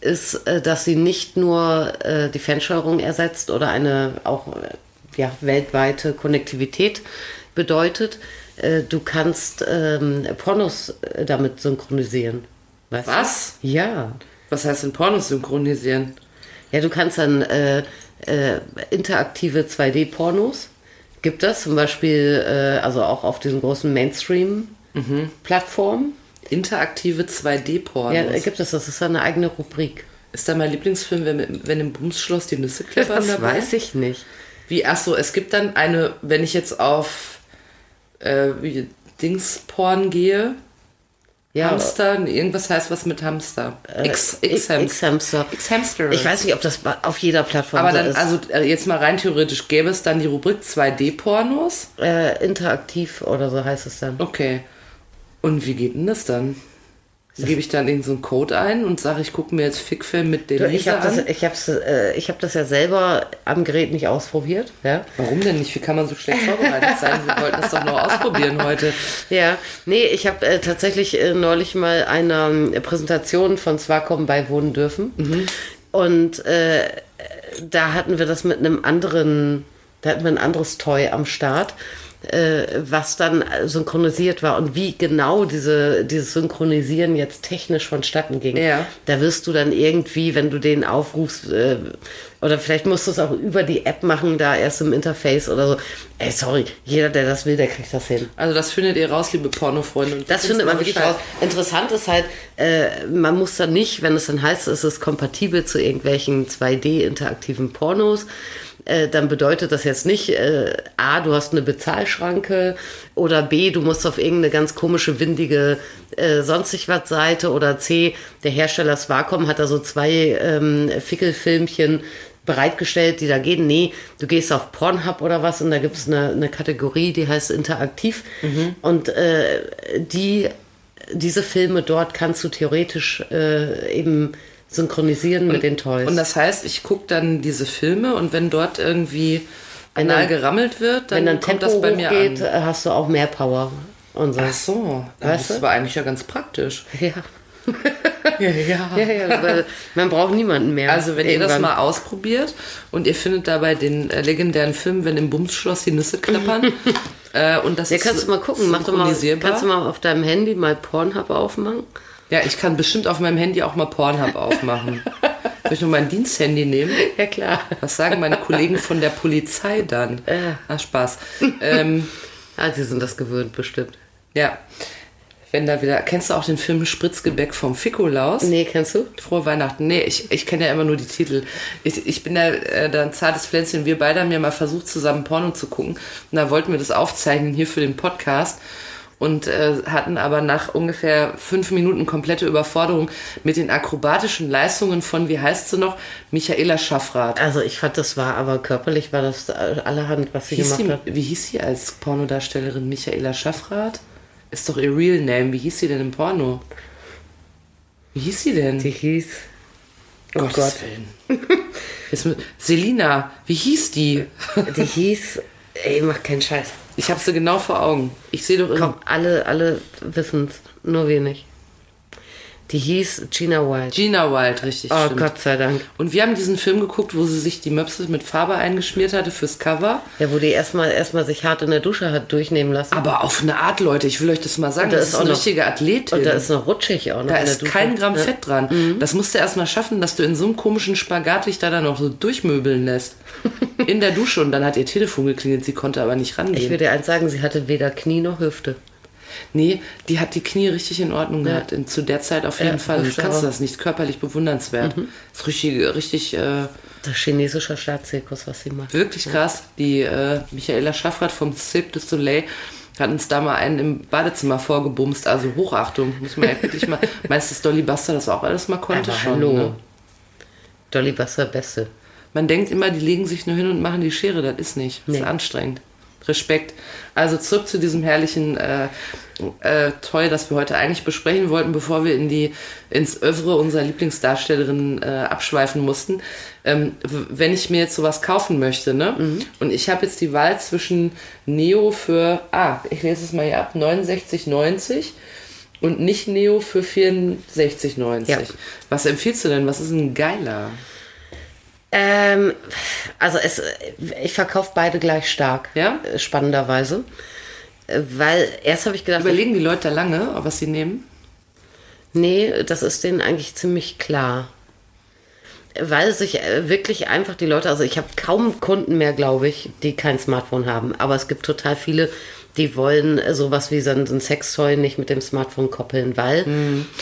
ist, äh, dass sie nicht nur äh, die Fernsteuerung ersetzt oder eine auch äh, ja, weltweite Konnektivität bedeutet. Äh, du kannst ähm, Pornos äh, damit synchronisieren. Weißt du? Was? Ja. Was heißt denn Pornos synchronisieren? Ja, du kannst dann interaktive 2D-Pornos. Gibt das zum Beispiel, äh, also auch auf diesen großen Mainstream-Plattformen. Interaktive 2D-Pornos. Ja, gibt es das. Das ist eine eigene Rubrik. Ist da mein Lieblingsfilm, wenn, wenn im Bumsschloss die Nüsse klippern Das dabei? weiß ich nicht. Wie, ach so, es gibt dann eine, wenn ich jetzt auf äh, Dingsporn gehe, Ja, Hamster, irgendwas heißt was mit Hamster. X, X, Hamster. X-Hamster. X-Hamster. Ich weiß nicht, ob das auf jeder Plattform Aber so dann, ist. also äh, jetzt mal rein theoretisch, gäbe es dann die Rubrik 2D-Pornos? äh, interaktiv oder so heißt es dann. Okay. Und wie geht denn das dann? Gebe ich dann irgendeinen so einen Code ein und sage, ich gucke mir jetzt Fickfilm mit Denise ich habe das, an? ich äh, ich hab das ja selber am Gerät nicht ausprobiert. Ja, Warum denn nicht? Wie kann man so schlecht vorbereitet sein? Wir wollten es doch nur ausprobieren heute. ja nee, ich habe äh, tatsächlich äh, neulich mal einer ähm, Präsentation von Swacom beiwohnen dürfen. Und äh, da hatten wir das mit einem anderen, da hatten wir ein anderes Toy am Start. äh, was dann synchronisiert war und wie genau diese, dieses Synchronisieren jetzt technisch vonstatten ging. Ja. Da wirst du dann irgendwie, wenn du den aufrufst, äh, oder vielleicht musst du es auch über die App machen, da erst im Interface oder so. Ey, sorry, jeder, der das will, der kriegt das hin. Also das findet ihr raus, liebe Pornofreunde. Und Das findet man wirklich raus. Interessant ist halt, äh, man muss dann nicht, wenn es dann heißt, es ist kompatibel zu irgendwelchen 2D-interaktiven Pornos, äh, dann bedeutet das jetzt nicht, äh, A, du hast eine Bezahlschranke oder B, du musst auf irgendeine ganz komische, windige äh, sonstig was Seite oder C, der Hersteller Swacom hat da so zwei ähm, Fickelfilmchen bereitgestellt, die da gehen. Nee, du gehst auf Pornhub oder was und da gibt es eine, eine Kategorie, die heißt interaktiv und äh, die diese Filme dort kannst du theoretisch äh, eben synchronisieren mit den Toys. Und das heißt, ich gucke dann diese Filme und wenn dort irgendwie Wenn dann- gerammelt wird, dann, Wenn dann kommt Tempo das bei mir hochgeht, an. äh, hast du auch mehr Power. Und so. Ach so, Weißt das war eigentlich ja ganz praktisch. Ja. Ja, ja. Ja, ja, weil man braucht niemanden mehr. Also wenn ihr das Irgendwann. mal ausprobiert und ihr findet dabei den äh, legendären Film, wenn im Bumsschloss die Nüsse klappern äh, und das Ja, ist kannst du mal gucken. Mach doch mal, kannst du mal auf deinem Handy mal Pornhub aufmachen? Ja, ich kann bestimmt auf meinem Handy auch mal Pornhub aufmachen. Soll ich nur mein Diensthandy nehmen? Ja, klar. Was sagen meine Kollegen von der Polizei dann? Ja. Ah, Spaß. ähm, Ah, sie sind das gewöhnt, bestimmt. ja. Wenn da wieder, kennst du auch den Film Spritzgebäck vom Fikolaus? Nee, kennst du? Frohe Weihnachten. Nee, ich, ich kenne ja immer nur die Titel. Ich, ich bin äh, da ein zartes Pflänzchen. Wir beide haben ja mal versucht, zusammen Porno zu gucken. Und da wollten wir das aufzeichnen hier für den Podcast. Und äh, hatten aber nach ungefähr fünf Minuten komplette Überforderung mit den akrobatischen Leistungen von, wie heißt sie noch, Michaela Schaffrath. Also ich fand, das war aber körperlich war das allerhand, was sie Hieß gemacht die, hat. wie hieß sie als Pornodarstellerin Michaela Schaffrath? Ist doch ihr Real Name. Wie hieß sie denn im Porno? Wie hieß sie denn? Die hieß. Oh Gottes Gott. Willen. Selina, wie hieß die? Die hieß. Ey, mach keinen Scheiß. Ich habe sie genau vor Augen. Ich sehe doch in, Komm, alle, alle wissen's. Nur wir nicht. Die hieß Gina White. Gina Wild, richtig. oh stimmt. Gott sei Dank. Und wir haben diesen Film geguckt, wo sie sich die Möpse mit Farbe eingeschmiert hatte fürs Cover. Ja, wo die erstmal erstmal sich hart in der Dusche hat durchnehmen lassen. Aber auf eine Art, Leute, ich will euch das mal sagen. Das ist ist auch eine noch- richtige Athletin. Und da ist noch rutschig auch noch Da in der ist kein Gramm Ja. Mhm. Fett dran. Das musst du erst mal schaffen, dass du in so einem komischen Spagat dich da dann noch so durchmöbeln lässt. In der Dusche. Und dann hat ihr Telefon geklingelt, sie konnte aber nicht rangehen. Ich würde dir eins sagen, sie hatte weder Knie noch Hüfte. Nee, die hat die Knie richtig in Ordnung gehabt. In, zu der Zeit auf jeden Ja, Fall. Du kannst auch. Mhm. das nicht körperlich bewundernswert. Ist richtig, richtig äh, Das chinesischer Staatszirkus, was sie macht. wirklich krass. Die äh, Michaela Schaffrath vom Cirque du Soleil hat uns da mal einen im Badezimmer vorgebumst. Also Hochachtung, muss man ja wirklich mal. Meinst du, dass Dolly Buster das auch alles mal konnte? Aber schon, hallo. ne? Dolly Buster, Beste. Man denkt immer, die legen sich nur hin und machen die Schere. Das ist nicht. Das ist Nee. anstrengend. Respekt. Also zurück zu diesem herrlichen äh, äh, Toy, das wir heute eigentlich besprechen wollten, bevor wir in die, ins Övre unserer Lieblingsdarstellerin äh, abschweifen mussten. Ähm, wenn ich mir jetzt sowas kaufen möchte, ne? Und ich habe jetzt die Wahl zwischen Neo für, ah, ich lese es mal hier ab, 69,90 und nicht Neo für 64,90. Ja. Was empfiehlst du denn? Was ist ein geiler? Ähm, also es, ich verkaufe beide gleich stark. Ja? äh, Spannenderweise. Äh, Weil erst habe ich gedacht, Überlegen die Leute da lange, was sie nehmen? nee, das ist denen eigentlich ziemlich klar. Weil sich äh, wirklich einfach die Leute, also ich habe kaum Kunden mehr, glaube ich, die kein Smartphone haben. Aber es gibt total viele, die wollen äh, sowas wie so ein, Sextoy nicht mit dem Smartphone koppeln, weil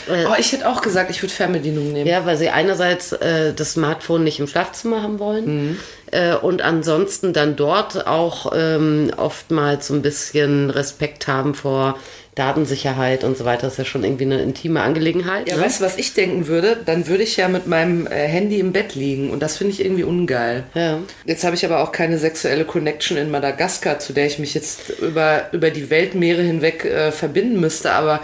äh, Oh, ich hätte auch gesagt, ich würde Fernbedienung nehmen. Ja, weil sie einerseits äh, das Smartphone nicht im Schlafzimmer haben wollen äh, und ansonsten dann dort auch ähm, oftmals so ein bisschen Respekt haben vor Datensicherheit und so weiter. Ist ja schon irgendwie eine intime Angelegenheit. Ja, ne? weißt du, was ich denken würde? Dann würde ich ja mit meinem äh, Handy im Bett liegen und das finde ich irgendwie ungeil. Ja. Jetzt habe ich aber auch keine sexuelle Connection in Madagaskar, zu der ich mich jetzt über, über die Weltmeere hinweg äh, verbinden müsste, aber,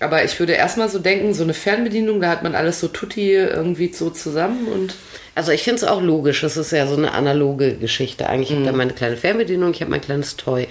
aber ich würde erstmal so denken, so eine Fernbedienung, da hat man alles so tutti irgendwie so zusammen und Also ich finde es auch logisch. Es ist ja so eine analoge Geschichte. Eigentlich habe ich Mhm. da meine kleine Fernbedienung, ich habe mein kleines Toy.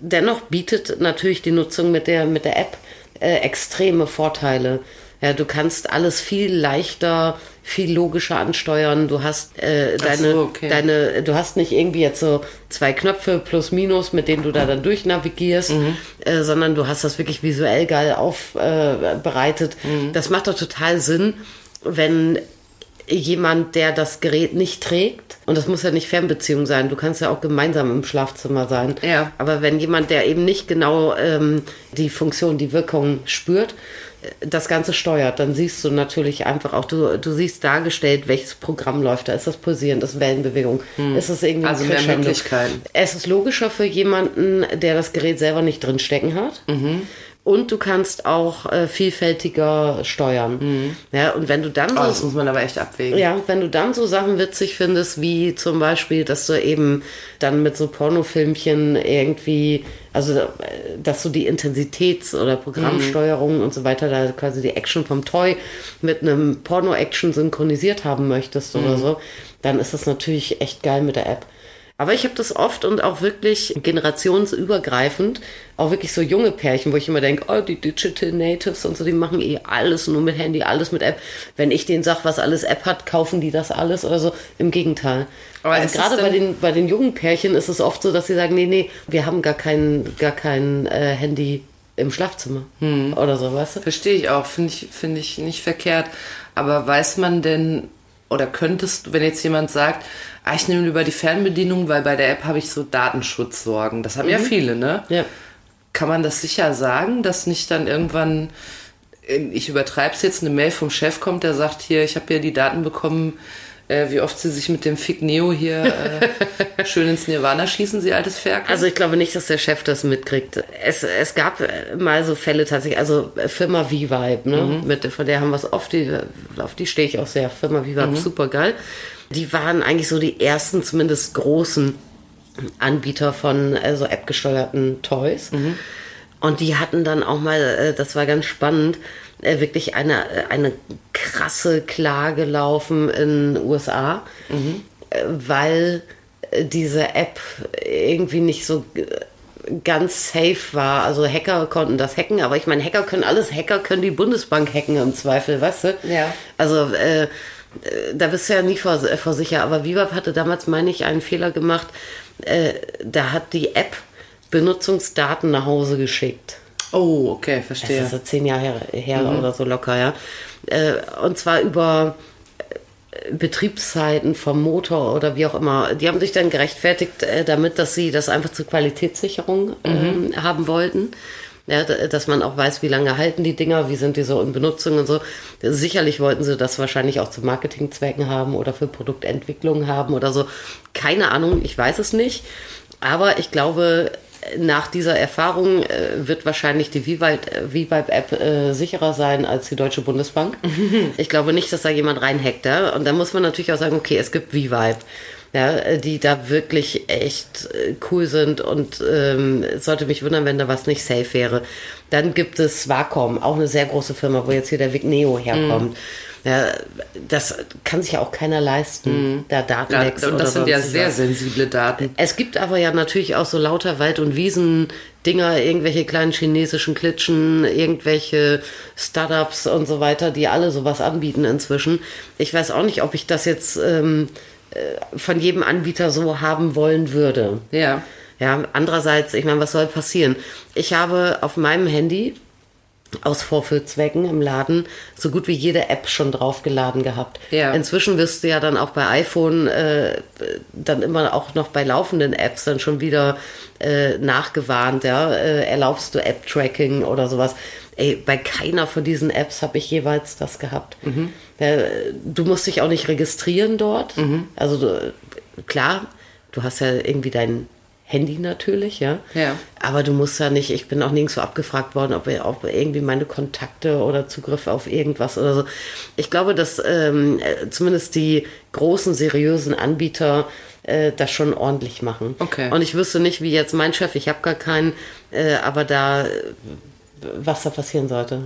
Dennoch bietet natürlich die Nutzung mit der, mit der App äh, extreme Vorteile. Ja, du kannst alles viel leichter, viel logischer ansteuern. Du hast äh, deine, okay. deine, du hast nicht irgendwie jetzt so zwei Knöpfe plus minus, mit denen du da dann durchnavigierst, Mhm. äh, sondern du hast das wirklich visuell geil aufbereitet. Äh. Mhm. Das macht doch total Sinn, wenn jemand, der das Gerät nicht trägt, und das muss ja nicht Fernbeziehung sein, du kannst ja auch gemeinsam im Schlafzimmer sein. Ja. Aber wenn jemand, der eben nicht genau ähm, die Funktion, die Wirkung spürt, das Ganze steuert, dann siehst du natürlich einfach auch, du, du siehst dargestellt, welches Programm läuft da. Ist das pulsierend, ist Wellenbewegung, ist es irgendwie Also mehr? Möglichkeiten. Es ist logischer für jemanden, der das Gerät selber nicht drin stecken hat. Mhm. Und du kannst auch äh, vielfältiger steuern. Ja, und wenn du dann Mhm. Oh, so das muss man aber echt abwägen. ja, wenn du dann so Sachen witzig findest, wie zum Beispiel, dass du eben dann mit so Pornofilmchen irgendwie, also äh, dass du die Intensitäts- oder Programmsteuerung und so weiter, da quasi die Action vom Toy mit einem Porno-Action synchronisiert haben möchtest oder so, dann ist das natürlich echt geil mit der App. Aber ich habe das oft und auch wirklich generationsübergreifend, auch wirklich so junge Pärchen, wo ich immer denke, oh, die Digital Natives und so, die machen eh alles nur mit Handy, alles mit App. Wenn ich denen sage, was alles App hat, kaufen die das alles oder so. Im Gegenteil. Aber also gerade bei den, bei den jungen Pärchen ist es oft so, dass sie sagen, nee, nee, wir haben gar kein, gar kein äh, Handy im Schlafzimmer oder so, weißt du? Verstehe ich auch, finde ich, finde ich nicht verkehrt. Aber weiß man denn, oder könntest du, wenn jetzt jemand sagt, ich nehme lieber die Fernbedienung, weil bei der App habe ich so Datenschutzsorgen. Das haben ja viele, ne? Ja. Kann man das sicher sagen, dass nicht dann irgendwann, ich übertreibe es jetzt, eine Mail vom Chef kommt, der sagt, hier, ich habe hier die Daten bekommen, äh, wie oft sie sich mit dem Fick Neo hier äh, schön ins Nirvana schießen, sie altes Ferkel? Also ich glaube nicht, dass der Chef das mitkriegt. Es, es gab äh, mal so Fälle tatsächlich, also äh, Firma V-Vibe, ne? Mit, von der haben wir es oft, die, auf die stehe ich auch sehr. Firma V-Vibe, super geil. Die waren eigentlich so die ersten, zumindest großen Anbieter von äh, so App-gesteuerten Toys. Und die hatten dann auch mal, äh, das war ganz spannend, äh, wirklich eine, äh, eine krasse Klage laufen in den USA, äh, weil diese App irgendwie nicht so ganz safe war. Also Hacker konnten das hacken, aber ich meine, Hacker können alles, Hacker können die Bundesbank hacken im Zweifel, weißt du? Ja. Also äh, da bist du ja nie vor, äh, vor sicher. Aber Viva hatte damals, meine ich, einen Fehler gemacht. Äh, da hat die App Benutzungsdaten nach Hause geschickt. oh, okay, Das verstehe. ist so zehn Jahre her, her oder so locker, ja. Äh, und zwar über äh, Betriebszeiten vom Motor oder wie auch immer. Die haben sich dann gerechtfertigt äh, damit, dass sie das einfach zur Qualitätssicherung ähm, haben wollten. Ja, dass man auch weiß, wie lange halten die Dinger, wie sind die so in Benutzung und so. Sicherlich wollten sie das wahrscheinlich auch zu Marketingzwecken haben oder für Produktentwicklung haben oder so. Keine Ahnung, ich weiß es nicht. Aber ich glaube, nach dieser Erfahrung äh, wird wahrscheinlich die V-Vibe-App äh, sicherer sein als die Deutsche Bundesbank. ich glaube nicht, dass da jemand reinhackt. Ja? Und da muss man natürlich auch sagen, okay, es gibt V-Vibe. Ja, äh, die da wirklich echt äh, cool sind und ähm, es sollte mich wundern, wenn da was nicht safe wäre. Dann gibt es Wacom, auch eine sehr große Firma, wo jetzt hier der Vigneo herkommt. Ja, das kann sich ja auch keiner leisten, da Ja, Datenlecks und oder das sind ja sehr was. sensible Daten. Es gibt aber ja natürlich auch so lauter Wald- und Wiesen-Dinger, irgendwelche kleinen chinesischen Klitschen, irgendwelche Startups und so weiter, die alle sowas anbieten inzwischen. Ich weiß auch nicht, ob ich das jetzt ähm, äh, von jedem Anbieter so haben wollen würde. Ja. Ja, andererseits, ich meine, was soll passieren? Ich habe auf meinem Handy aus Vorführzwecken im Laden so gut wie jede App schon draufgeladen gehabt. Ja. Inzwischen wirst du ja dann auch bei iPhone äh, dann immer auch noch bei laufenden Apps dann schon wieder äh, nachgewarnt, ja, äh, erlaubst du App-Tracking oder sowas. Ey, bei keiner von diesen Apps habe ich jeweils das gehabt. Ja, du musst dich auch nicht registrieren dort. Also du, klar, du hast ja irgendwie dein Handy natürlich, ja. Ja. Aber du musst ja nicht, ich bin auch nirgendwo abgefragt worden, ob, ob irgendwie meine Kontakte oder Zugriff auf irgendwas oder so. Ich glaube, dass ähm, äh, zumindest die großen, seriösen Anbieter äh, das schon ordentlich machen. Okay. Und ich wüsste nicht, wie jetzt mein Chef, ich habe gar keinen, äh, aber da, äh, was da passieren sollte.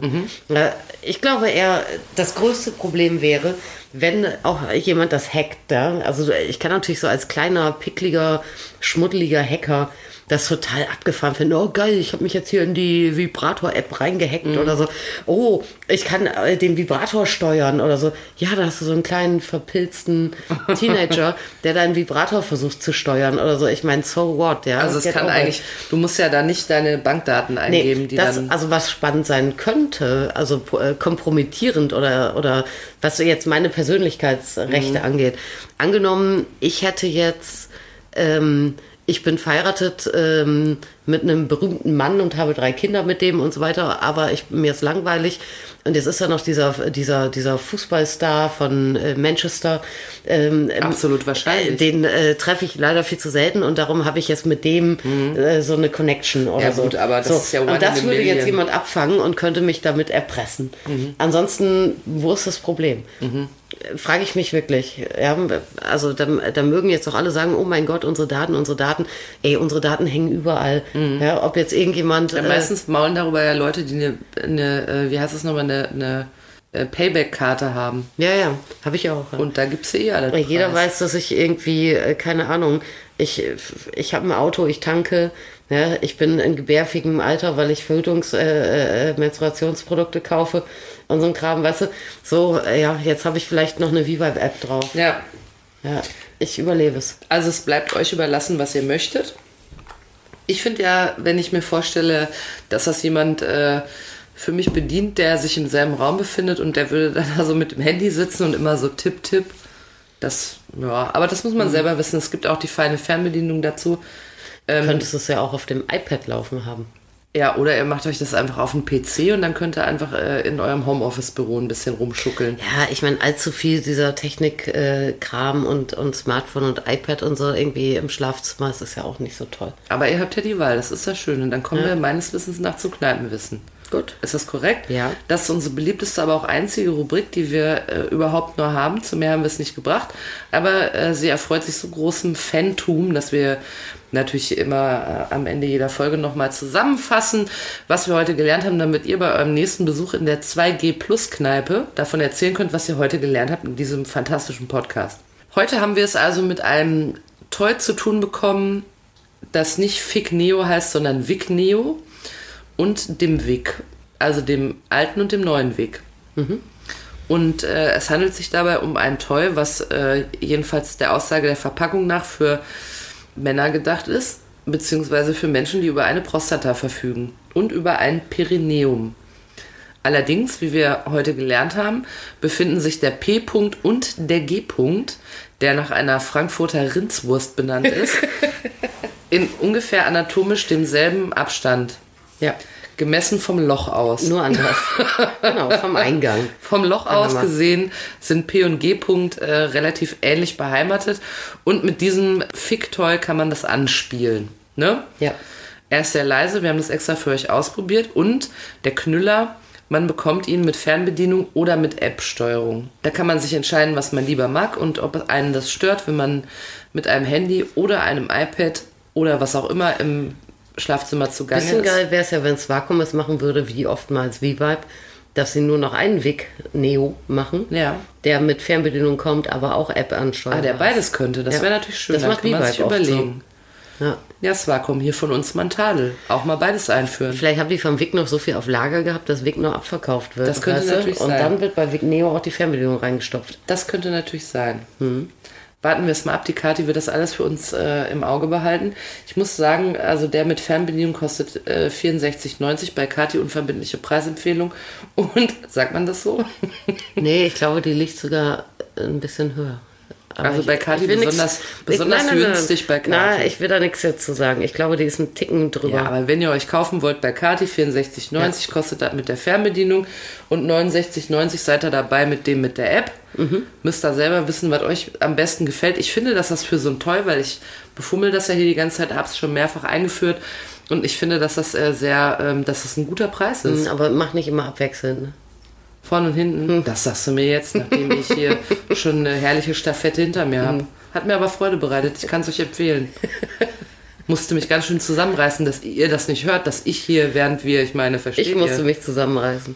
Äh, ich glaube eher, das größte Problem wäre, wenn auch jemand das hackt. Ja? Also ich kann natürlich so als kleiner, pickliger, schmuddeliger Hacker das total abgefahren finden. Oh geil, ich habe mich jetzt hier in die Vibrator-App reingehackt oder so. Oh, ich kann äh, den Vibrator steuern oder so. Ja, da hast du so einen kleinen verpilzten Teenager, der deinen Vibrator versucht zu steuern oder so. Ich meine, so what, ja. Also es Get kann over eigentlich, du musst ja da nicht deine Bankdaten eingeben, die das, dann. also was spannend sein könnte, also äh, kompromittierend oder, oder was jetzt meine Persönlichkeitsrechte Mhm. angeht. Angenommen, ich hätte jetzt ähm, ich bin verheiratet ähm, mit einem berühmten Mann und habe drei Kinder mit dem und so weiter, aber ich, mir ist langweilig. Und jetzt ist da noch dieser, dieser, dieser Fußballstar von äh, Manchester. Ähm, Absolut wahrscheinlich. Äh, den äh, treffe ich leider viel zu selten und darum habe ich jetzt mit dem äh, so eine Connection oder Mhm. Ja, so. gut, aber das so. ist ja one Und das würde million. jetzt jemand abfangen und könnte mich damit erpressen. Ansonsten, wo ist das Problem? Frage ich mich wirklich. Ja, also da, da mögen jetzt doch alle sagen, oh mein Gott, unsere Daten, unsere Daten. Ey, unsere Daten hängen überall. Ja, ob jetzt irgendjemand... Ja, äh, meistens maulen darüber ja Leute, die eine, eine äh, wie heißt es nochmal, eine, eine Payback-Karte haben. ja, ja, habe ich auch. Ja. Und da gibt es ja eh alle. Weil jeder Preis. weiß, dass ich irgendwie, äh, keine Ahnung, ich, ich habe ein Auto, ich tanke, ja, ich bin in gebärfähigem Alter, weil ich Verhütungs-, äh, äh, Menstruationsprodukte kaufe und so ein Kram, weißt du. So, äh, ja, jetzt habe ich vielleicht noch eine Vivibe-App drauf. Ja, Ja, ich überlebe es. also es bleibt euch überlassen, was ihr möchtet. Ich finde ja, wenn ich mir vorstelle, dass das jemand äh, für mich bedient, der sich im selben Raum befindet und der würde dann da so mit dem Handy sitzen und immer so tipp, tipp. Das, ja, aber das muss man selber wissen. Es gibt auch die feine Fernbedienung dazu. Ähm, Könntest es ja auch auf dem iPad laufen haben. Ja, oder ihr macht euch das einfach auf den PC und dann könnt ihr einfach äh, in eurem Homeoffice-Büro ein bisschen rumschuckeln. Ja, ich meine, allzu viel dieser Technik-Kram und, und Smartphone und iPad und so irgendwie im Schlafzimmer, das ist ja auch nicht so toll. Aber ihr habt ja die Wahl, das ist ja schön. Und dann kommen wir meines Wissens nach zu Kneipenwissen. Gut. Ist das korrekt? Ja. Das ist unsere beliebteste, aber auch einzige Rubrik, die wir äh, überhaupt nur haben. Zu mehr haben wir es nicht gebracht. Aber äh, sie erfreut sich so großem Fantum, dass wir natürlich immer äh, am Ende jeder Folge nochmal zusammenfassen, was wir heute gelernt haben, damit ihr bei eurem nächsten Besuch in der 2G Plus Kneipe davon erzählen könnt, was ihr heute gelernt habt in diesem fantastischen Podcast. Heute haben wir es also mit einem Toy zu tun bekommen, das nicht Fic Neo heißt, sondern Vic Neo und dem Wick, also dem alten und dem neuen Wick. Und äh, es handelt sich dabei um ein Toy, was äh, jedenfalls der Aussage der Verpackung nach für Männer gedacht ist, beziehungsweise für Menschen, die über eine Prostata verfügen und über ein Perineum. Allerdings, wie wir heute gelernt haben, befinden sich der P-Punkt und der G-Punkt, der nach einer Frankfurter Rindswurst benannt ist, in ungefähr anatomisch demselben Abstand. Ja, Gemessen vom Loch aus. nur anders. genau, vom Eingang. Vom Loch wir aus gesehen sind P und G-Punkt äh, relativ ähnlich beheimatet und mit diesem Fick-Toy kann man das anspielen. Ne? Ja. Er ist sehr leise, wir haben das extra für euch ausprobiert und der Knüller, man bekommt ihn mit Fernbedienung oder mit App-Steuerung. Da kann man sich entscheiden, was man lieber mag und ob einen das stört, wenn man mit einem Handy oder einem iPad oder was auch immer im Schlafzimmer zugange Bisschen ist. geil wäre es ja, wenn es Vakuum es machen würde, wie oftmals V-Vibe, dass sie nur noch einen Weg Neo machen, Ja. der mit Fernbedienung kommt, aber auch App ansteuert. Ah, der beides könnte, das Ja. wäre natürlich schön. Das Dann macht kann man sich überlegen. Ja. Ja, es war komm hier von uns mal ein Tadel. Auch mal beides einführen. Vielleicht haben die vom Vic noch so viel auf Lager gehabt, dass Vic noch abverkauft wird. Das könnte natürlich Und sein. dann wird bei Vic Neo auch die Fernbedienung reingestopft. Das könnte natürlich sein. Mhm. Warten wir es mal ab. Die Kati wird das alles für uns äh, im Auge behalten. Ich muss sagen, also der mit Fernbedienung kostet äh, 64,90 bei Kati unverbindliche Preisempfehlung. Und sagt man das so? Nee, ich glaube, die liegt sogar ein bisschen höher. Aber Also bei Kati besonders- besonders günstig bei Kati. Nein, ich will da nichts dazu sagen. Ich glaube, die ist ein Ticken drüber. Ja, aber wenn ihr euch kaufen wollt bei Kati, 64,90 kostet das mit der Fernbedienung und 69,90 seid ihr dabei mit dem mit der App. Mhm. Müsst da selber wissen, was euch am besten gefällt. Ich finde, dass das für so ein Toy, weil ich befummel das ja hier die ganze Zeit, hab's schon mehrfach eingeführt und ich finde, dass das äh, sehr, ähm, dass das ein guter Preis ist. Mhm, aber mach nicht immer abwechselnd. Ne? Vorne und hinten, Hm. das sagst du mir jetzt, nachdem ich hier schon eine herrliche Staffette hinter mir Hm. habe. Hat mir aber Freude bereitet, ich kann es euch empfehlen. Musste mich ganz schön zusammenreißen, dass ihr das nicht hört, dass ich hier, während wir, ich meine, versteht Ich musste ihr? mich zusammenreißen.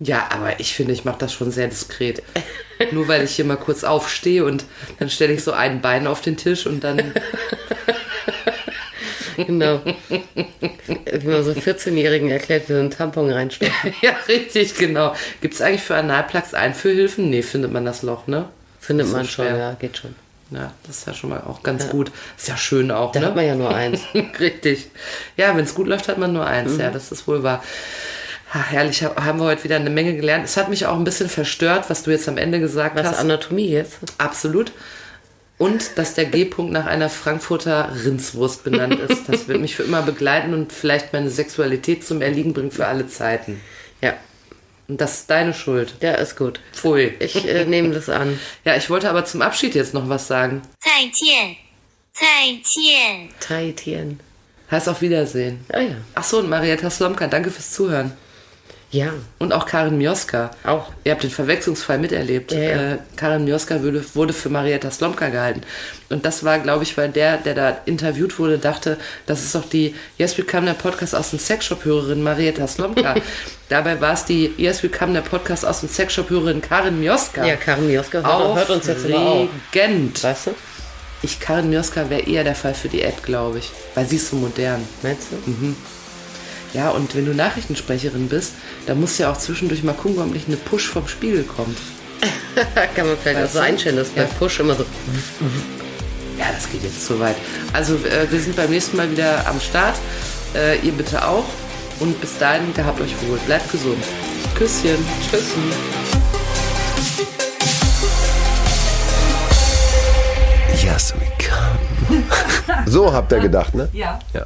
Ja, aber ich finde, ich mache das schon sehr diskret. Nur weil ich hier mal kurz aufstehe und dann stelle ich so ein Bein auf den Tisch und dann. Genau. Wie man so 14-Jährigen erklärt, wie so einen Tampon reinstopfen. ja, richtig, genau. Gibt es eigentlich für Analplugs Einführhilfen? Nee, findet man das Loch, ne? Findet so man schon, ja, geht schon. Ja, das ist ja schon mal auch ganz gut. Ist ja schön auch, Da ne? hat man ja nur eins. Richtig. Ja, wenn es gut läuft, hat man nur eins. Mhm. Ja, das ist wohl wahr. Ha, herrlich, ha- haben wir heute wieder eine Menge gelernt. Es hat mich auch ein bisschen verstört, was du jetzt am Ende gesagt Was hast. Anatomie jetzt? Absolut. Und dass der G-Punkt nach einer Frankfurter Rindswurst benannt ist. Das wird mich für immer begleiten und vielleicht meine Sexualität zum Erliegen bringen für alle Zeiten. Ja. Und das ist deine Schuld. Ja, ist gut. Pfui. Ich äh, nehme das an. Ja, ich wollte aber zum Abschied jetzt noch was sagen. Tai Tian. Tai Tian. Tai Tian. Heißt auf Wiedersehen. Ah ja. Achso, und Marietta Slomka, danke fürs Zuhören. Ja, Und auch Karin Mioska. auch. Ihr habt den Verwechslungsfall miterlebt. Ja, ja. Äh, Karin Mioska wurde, wurde für Marietta Slomka gehalten. Und das war, glaube ich, weil der, der da interviewt wurde, dachte, das ist doch die Yes We Come, der Podcast aus dem Sexshop-Hörerin Marietta Slomka. Dabei war es die Yes We Come, der Podcast aus dem Sexshop-Hörerin Karin Mioska. Ja, Karin Mioska hört, hört uns jetzt immer. Aufregend. Weißt du? Ich, Karin Mioska wäre eher der Fall für die Ad, glaube ich. Weil sie ist so modern. Meinst du? Ja, und wenn du Nachrichtensprecherin bist, dann musst du ja auch zwischendurch mal gucken, ob nicht eine Push vom Spiegel kommt. Kann man vielleicht auch Weißt so du? einstellen, dass bei Ja. Push immer so. Ja, das geht jetzt zu weit. Also äh, wir sind beim nächsten Mal wieder am Start. Äh, ihr bitte auch. Und bis dahin, gehabt euch wohl. Bleibt gesund. Küsschen. Tschüssi. Yes, we come. So habt ihr gedacht, ne? Ja. Ja.